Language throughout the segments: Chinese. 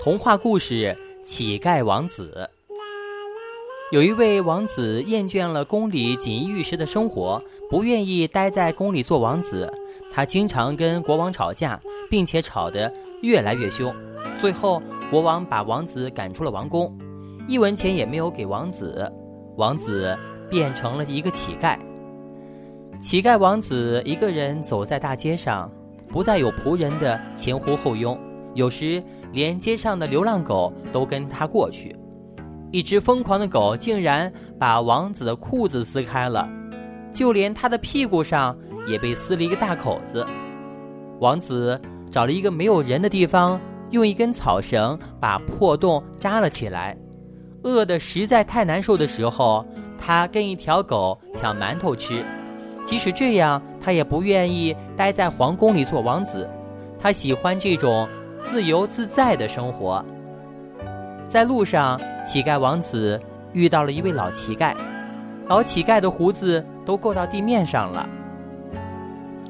童话故事《乞丐王子》。有一位王子厌倦了宫里锦衣玉食的生活，不愿意待在宫里做王子。他经常跟国王吵架，并且吵得越来越凶。最后，国王把王子赶出了王宫，一文钱也没有给王子。王子变成了一个乞丐。乞丐王子一个人走在大街上，不再有仆人的前呼后拥。有时连街上的流浪狗都跟他过去，一只疯狂的狗竟然把王子的裤子撕开了，就连他的屁股上也被撕了一个大口子。王子找了一个没有人的地方，用一根草绳把破洞扎了起来。饿得实在太难受的时候，他跟一条狗抢馒头吃。即使这样，他也不愿意待在皇宫里做王子，他喜欢这种。自由自在的生活。在路上，乞丐王子遇到了一位老乞丐，老乞丐的胡子都够到地面上了。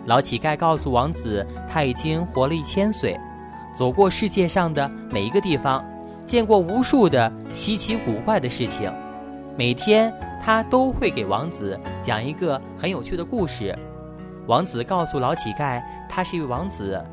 老乞丐告诉王子，他已经活了一千岁，走过世界上的每一个地方，见过无数的稀奇古怪的事情。每天，他都会给王子讲一个很有趣的故事。王子告诉老乞丐，他是一位王子。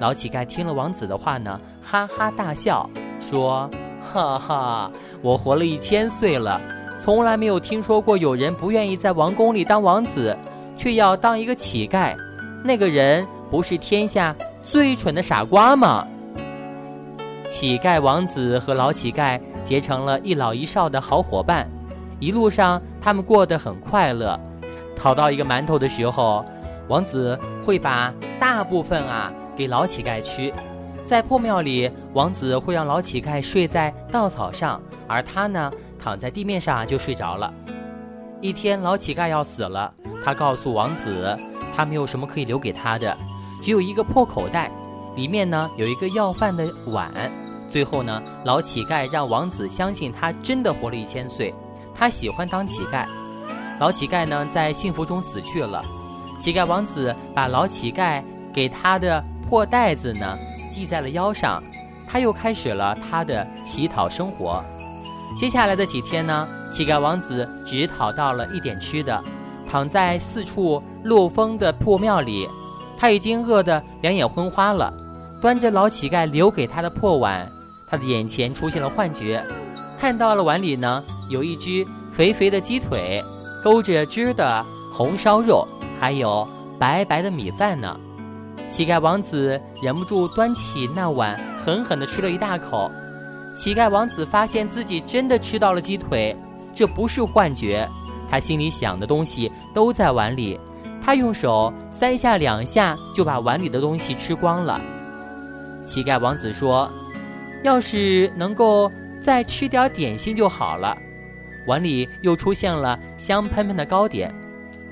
老乞丐听了王子的话呢，哈哈大笑，说：“哈哈，我活了一千岁了，从来没有听说过有人不愿意在王宫里当王子，却要当一个乞丐。那个人不是天下最蠢的傻瓜吗？”乞丐王子和老乞丐结成了一老一少的好伙伴，一路上他们过得很快乐。讨到一个馒头的时候，王子会把大部分啊。给老乞丐吃，在破庙里，王子会让老乞丐睡在稻草上，而他呢，躺在地面上就睡着了。一天，老乞丐要死了，他告诉王子，他没有什么可以留给他的，只有一个破口袋，里面呢有一个要饭的碗。最后呢，老乞丐让王子相信他真的活了一千岁，他喜欢当乞丐。老乞丐呢，在幸福中死去了。乞丐王子把老乞丐给他的。破袋子呢，系在了腰上，他又开始了他的乞讨生活。接下来的几天呢，乞丐王子只讨到了一点吃的，躺在四处漏风的破庙里，他已经饿得两眼昏花了。端着老乞丐留给他的破碗，他的眼前出现了幻觉，看到了碗里呢有一只肥肥的鸡腿，勾着汁的红烧肉，还有白白的米饭呢。乞丐王子忍不住端起那碗，狠狠地吃了一大口。乞丐王子发现自己真的吃到了鸡腿，这不是幻觉。他心里想的东西都在碗里。他用手三下两下就把碗里的东西吃光了。乞丐王子说：“要是能够再吃点点心就好了。”碗里又出现了香喷喷的糕点。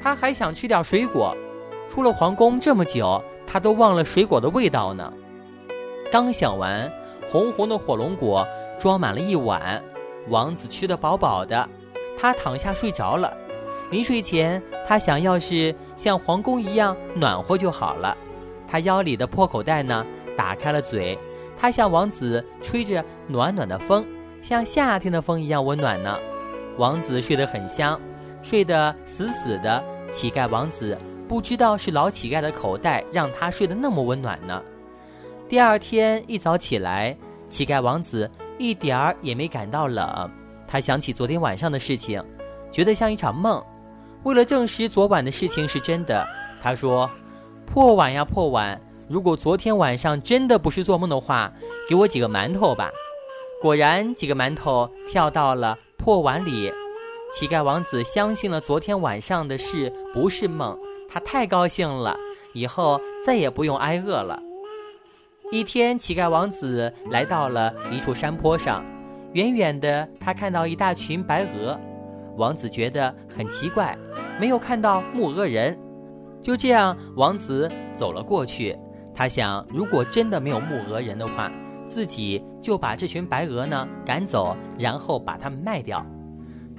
他还想吃点水果。出了皇宫这么久。他都忘了水果的味道呢。刚想完，红红的火龙果装满了一碗，王子吃得饱饱的，他躺下睡着了。临睡前，他想要是像皇宫一样暖和就好了。他腰里的破口袋呢，打开了嘴，他向王子吹着暖暖的风，像夏天的风一样温暖呢。王子睡得很香，睡得死死的。乞丐王子。不知道是老乞丐的口袋让他睡得那么温暖呢。第二天一早起来，乞丐王子一点儿也没感到冷。他想起昨天晚上的事情，觉得像一场梦。为了证实昨晚的事情是真的，他说：“破碗呀破碗，如果昨天晚上真的不是做梦的话，给我几个馒头吧。”果然，几个馒头跳到了破碗里。乞丐王子相信了昨天晚上的事不是梦。他太高兴了，以后再也不用挨饿了。一天，乞丐王子来到了一处山坡上，远远的他看到一大群白鹅，王子觉得很奇怪，没有看到木鹅人。就这样，王子走了过去。他想，如果真的没有木鹅人的话，自己就把这群白鹅呢赶走，然后把它们卖掉。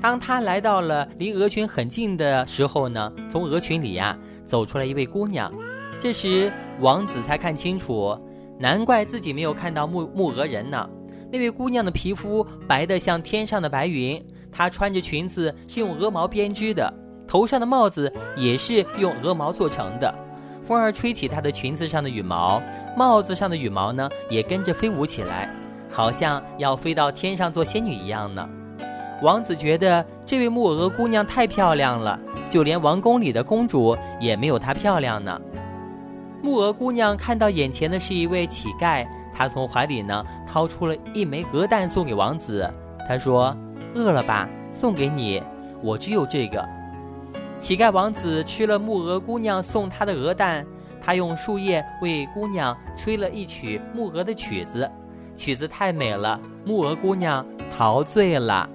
当他来到了离鹅群很近的时候呢，从鹅群里呀走出来一位姑娘。这时王子才看清楚，难怪自己没有看到木木鹅人呢。那位姑娘的皮肤白得像天上的白云，她穿着裙子是用鹅毛编织的，头上的帽子也是用鹅毛做成的。风儿吹起她的裙子上的羽毛，帽子上的羽毛呢也跟着飞舞起来，好像要飞到天上做仙女一样呢。王子觉得这位木鹅姑娘太漂亮了，就连王宫里的公主也没有她漂亮呢。木鹅姑娘看到眼前的是一位乞丐。他从怀里呢掏出了一枚鹅蛋送给王子，他说：“饿了吧，送给你，我只有这个。”乞丐王子吃了木鹅姑娘送他的鹅蛋，他用树叶为姑娘吹了一曲木鹅的曲子，曲子太美了，木鹅姑娘陶醉了。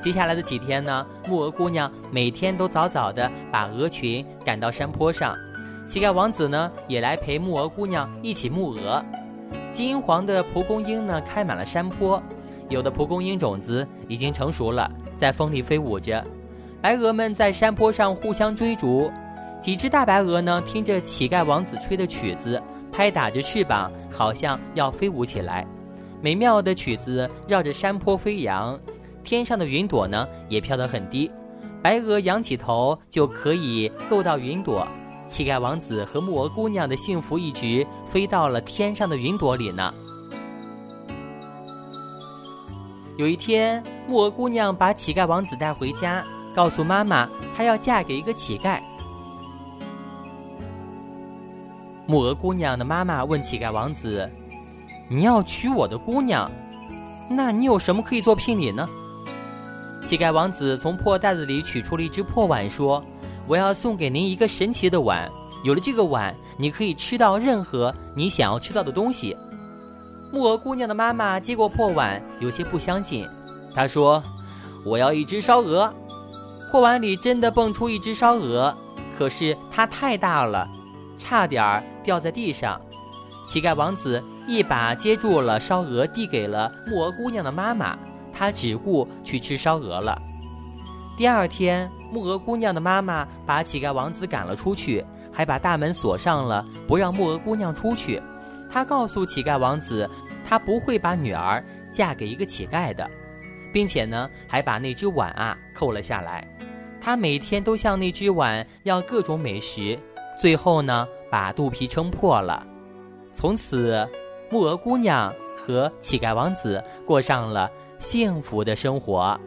接下来的几天呢，木鹅姑娘每天都早早的把鹅群赶到山坡上。乞丐王子呢，也来陪木鹅姑娘一起牧鹅。金黄的蒲公英呢，开满了山坡，有的蒲公英种子已经成熟了，在风里飞舞着。白鹅们在山坡上互相追逐。几只大白鹅呢，听着乞丐王子吹的曲子，拍打着翅膀，好像要飞舞起来。美妙的曲子绕着山坡飞扬，天上的云朵呢，也飘得很低。白鹅仰起头，就可以够到云朵。乞丐王子和木鹅姑娘的幸福一直飞到了天上的云朵里呢。有一天，木鹅姑娘把乞丐王子带回家，告诉妈妈她要嫁给一个乞丐。木鹅姑娘的妈妈问乞丐王子：“你要娶我的姑娘，那你有什么可以做聘礼呢？”乞丐王子从破袋子里取出了一只破碗，说。我要送给您一个神奇的碗，有了这个碗，你可以吃到任何你想要吃到的东西。木鹅姑娘的妈妈接过破碗，有些不相信。她说：“我要一只烧鹅。”破碗里真的蹦出一只烧鹅，可是它太大了，差点儿掉在地上。乞丐王子一把接住了烧鹅，递给了木鹅姑娘的妈妈。他只顾去吃烧鹅了。第二天。木鹅姑娘的妈妈把乞丐王子赶了出去，还把大门锁上了，不让木鹅姑娘出去。她告诉乞丐王子，她不会把女儿嫁给一个乞丐的，并且呢，还把那只碗啊扣了下来。她每天都向那只碗要各种美食，最后呢，把肚皮撑破了。从此，木鹅姑娘和乞丐王子过上了幸福的生活。